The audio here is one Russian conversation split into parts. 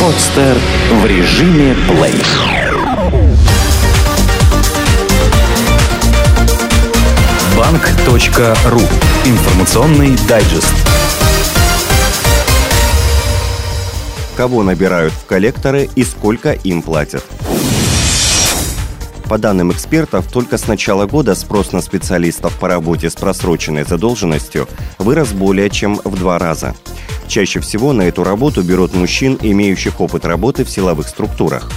Подстер в режиме плей. Банк.ру. Информационный дайджест. Кого набирают в коллекторы и сколько им платят? По данным экспертов, только с начала года спрос на специалистов по работе с просроченной задолженностью вырос более чем в два раза. Чаще всего на эту работу берут мужчин, имеющих опыт работы в силовых структурах.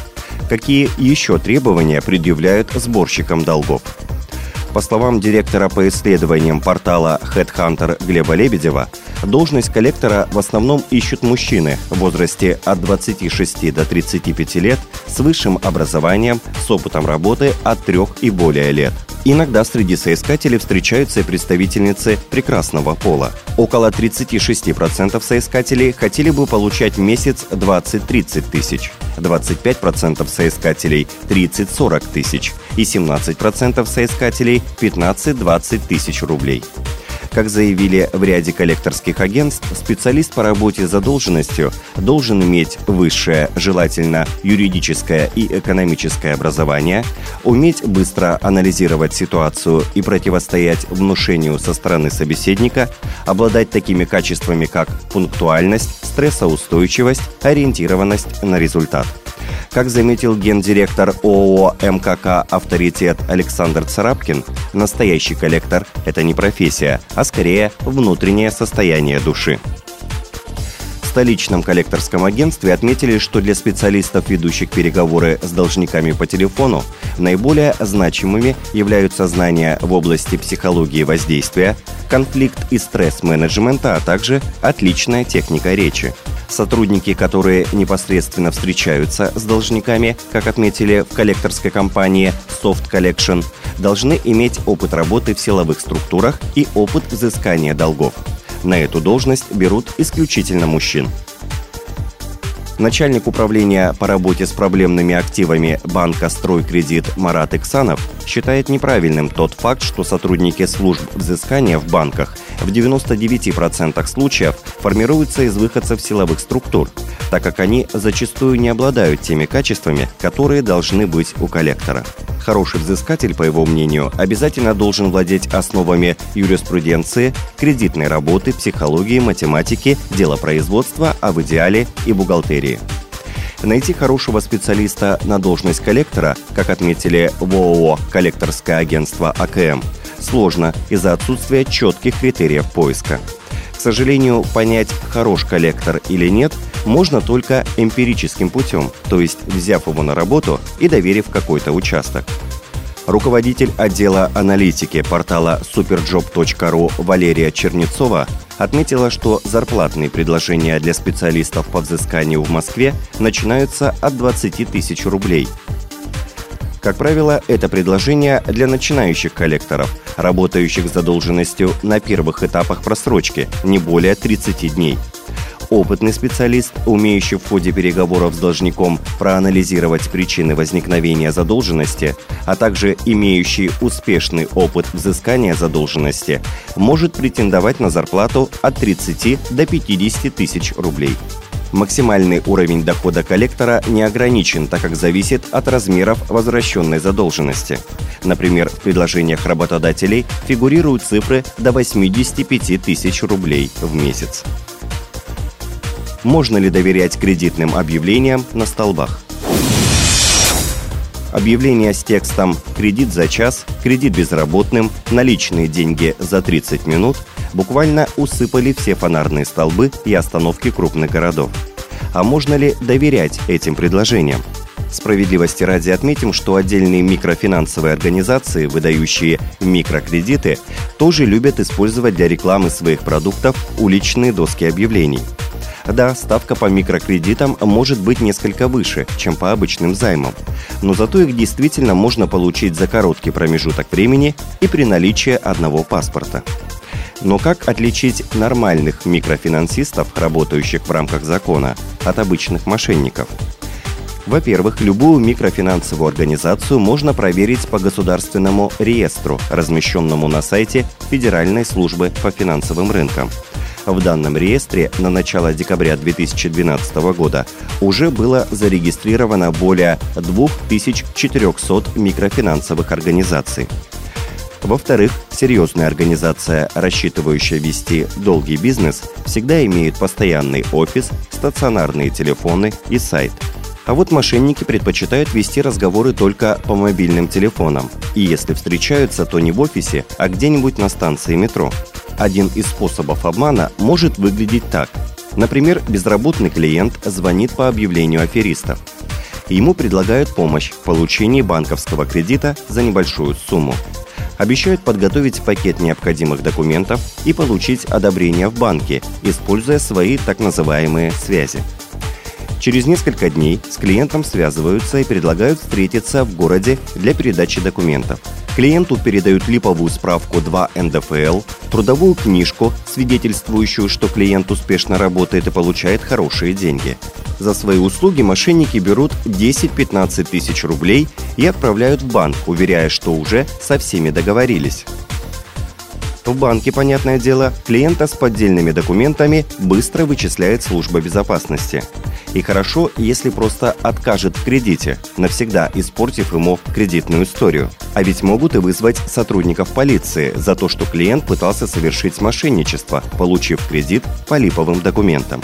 Какие еще требования предъявляют сборщикам долгов? По словам директора по исследованиям портала Headhunter Глеба Лебедева, должность коллектора в основном ищут мужчины в возрасте от 26 до 35 лет с высшим образованием, с опытом работы от 3 и более лет – Иногда среди соискателей встречаются представительницы прекрасного пола. Около 36% соискателей хотели бы получать месяц 20-30 тысяч, 25% соискателей 30-40 тысяч и 17% соискателей 15-20 тысяч рублей. Как заявили в ряде коллекторских агентств, специалист по работе с задолженностью должен иметь высшее, желательно юридическое и экономическое образование, уметь быстро анализировать ситуацию и противостоять внушению со стороны собеседника, обладать такими качествами, как пунктуальность, стрессоустойчивость, ориентированность на результат – как заметил гендиректор ООО МКК «Авторитет» Александр Царапкин, настоящий коллектор – это не профессия, а скорее внутреннее состояние души. В столичном коллекторском агентстве отметили, что для специалистов, ведущих переговоры с должниками по телефону, наиболее значимыми являются знания в области психологии воздействия, конфликт и стресс-менеджмента, а также отличная техника речи – Сотрудники, которые непосредственно встречаются с должниками, как отметили в коллекторской компании Soft Collection, должны иметь опыт работы в силовых структурах и опыт взыскания долгов. На эту должность берут исключительно мужчин. Начальник управления по работе с проблемными активами банка «Стройкредит» Марат Иксанов считает неправильным тот факт, что сотрудники служб взыскания в банках в 99% случаев формируются из выходцев силовых структур, так как они зачастую не обладают теми качествами, которые должны быть у коллектора. Хороший взыскатель, по его мнению, обязательно должен владеть основами юриспруденции, кредитной работы, психологии, математики, делопроизводства, а в идеале и бухгалтерии. Найти хорошего специалиста на должность коллектора, как отметили в ООО «Коллекторское агентство АКМ», сложно из-за отсутствия четких критериев поиска. К сожалению, понять, хорош коллектор или нет, можно только эмпирическим путем, то есть взяв его на работу и доверив какой-то участок. Руководитель отдела аналитики портала superjob.ru Валерия Чернецова отметила, что зарплатные предложения для специалистов по взысканию в Москве начинаются от 20 тысяч рублей – как правило, это предложение для начинающих коллекторов, работающих с задолженностью на первых этапах просрочки, не более 30 дней. Опытный специалист, умеющий в ходе переговоров с должником проанализировать причины возникновения задолженности, а также имеющий успешный опыт взыскания задолженности, может претендовать на зарплату от 30 до 50 тысяч рублей. Максимальный уровень дохода коллектора не ограничен, так как зависит от размеров возвращенной задолженности. Например, в предложениях работодателей фигурируют цифры до 85 тысяч рублей в месяц. Можно ли доверять кредитным объявлениям на столбах? Объявления с текстом «Кредит за час», «Кредит безработным», «Наличные деньги за 30 минут» буквально усыпали все фонарные столбы и остановки крупных городов. А можно ли доверять этим предложениям? Справедливости ради отметим, что отдельные микрофинансовые организации, выдающие микрокредиты, тоже любят использовать для рекламы своих продуктов уличные доски объявлений. Да, ставка по микрокредитам может быть несколько выше, чем по обычным займам, но зато их действительно можно получить за короткий промежуток времени и при наличии одного паспорта. Но как отличить нормальных микрофинансистов, работающих в рамках закона, от обычных мошенников? Во-первых, любую микрофинансовую организацию можно проверить по государственному реестру, размещенному на сайте Федеральной службы по финансовым рынкам. В данном реестре на начало декабря 2012 года уже было зарегистрировано более 2400 микрофинансовых организаций. Во-вторых, серьезная организация, рассчитывающая вести долгий бизнес, всегда имеет постоянный офис, стационарные телефоны и сайт. А вот мошенники предпочитают вести разговоры только по мобильным телефонам. И если встречаются, то не в офисе, а где-нибудь на станции метро. Один из способов обмана может выглядеть так. Например, безработный клиент звонит по объявлению аферистов. Ему предлагают помощь в получении банковского кредита за небольшую сумму. Обещают подготовить пакет необходимых документов и получить одобрение в банке, используя свои так называемые связи. Через несколько дней с клиентом связываются и предлагают встретиться в городе для передачи документов. Клиенту передают липовую справку 2 НДФЛ, трудовую книжку, свидетельствующую, что клиент успешно работает и получает хорошие деньги. За свои услуги мошенники берут 10-15 тысяч рублей и отправляют в банк, уверяя, что уже со всеми договорились. В банке, понятное дело, клиента с поддельными документами быстро вычисляет служба безопасности. И хорошо, если просто откажет в кредите, навсегда испортив ему кредитную историю. А ведь могут и вызвать сотрудников полиции за то, что клиент пытался совершить мошенничество, получив кредит по липовым документам.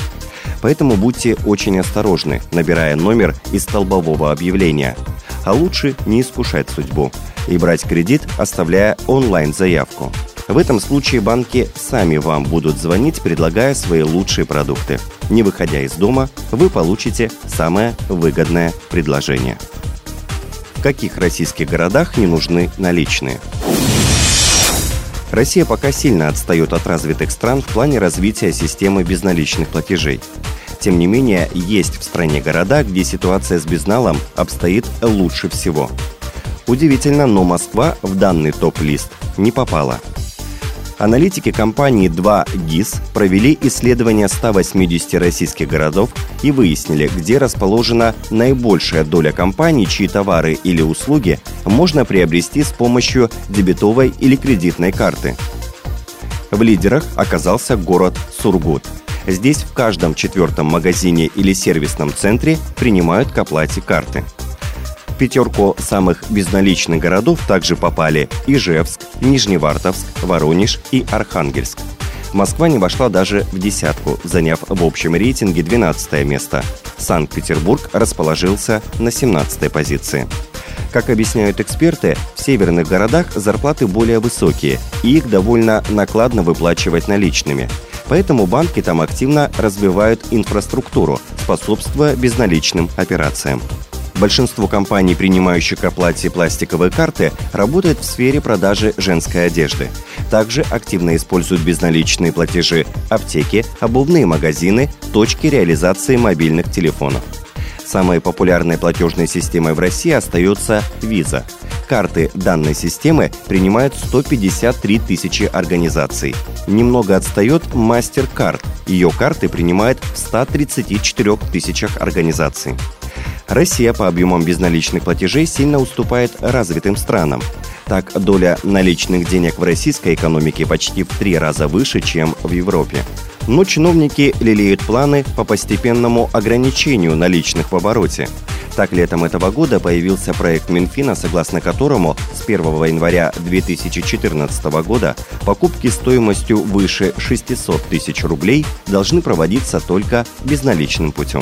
Поэтому будьте очень осторожны, набирая номер из столбового объявления. А лучше не искушать судьбу и брать кредит, оставляя онлайн-заявку. В этом случае банки сами вам будут звонить, предлагая свои лучшие продукты. Не выходя из дома, вы получите самое выгодное предложение. В каких российских городах не нужны наличные? Россия пока сильно отстает от развитых стран в плане развития системы безналичных платежей. Тем не менее, есть в стране города, где ситуация с безналом обстоит лучше всего. Удивительно, но Москва в данный топ-лист не попала – Аналитики компании 2GIS провели исследование 180 российских городов и выяснили, где расположена наибольшая доля компаний, чьи товары или услуги можно приобрести с помощью дебетовой или кредитной карты. В лидерах оказался город Сургут. Здесь в каждом четвертом магазине или сервисном центре принимают к оплате карты – пятерку самых безналичных городов также попали Ижевск, Нижневартовск, Воронеж и Архангельск. Москва не вошла даже в десятку, заняв в общем рейтинге 12 место. Санкт-Петербург расположился на 17 позиции. Как объясняют эксперты, в северных городах зарплаты более высокие, и их довольно накладно выплачивать наличными. Поэтому банки там активно развивают инфраструктуру, способствуя безналичным операциям. Большинство компаний, принимающих к оплате пластиковые карты, работают в сфере продажи женской одежды. Также активно используют безналичные платежи аптеки, обувные магазины, точки реализации мобильных телефонов. Самой популярной платежной системой в России остается Visa. Карты данной системы принимают 153 тысячи организаций. Немного отстает MasterCard. Ее карты принимают в 134 тысячах организаций. Россия по объемам безналичных платежей сильно уступает развитым странам. Так, доля наличных денег в российской экономике почти в три раза выше, чем в Европе. Но чиновники лелеют планы по постепенному ограничению наличных в обороте. Так, летом этого года появился проект Минфина, согласно которому с 1 января 2014 года покупки стоимостью выше 600 тысяч рублей должны проводиться только безналичным путем.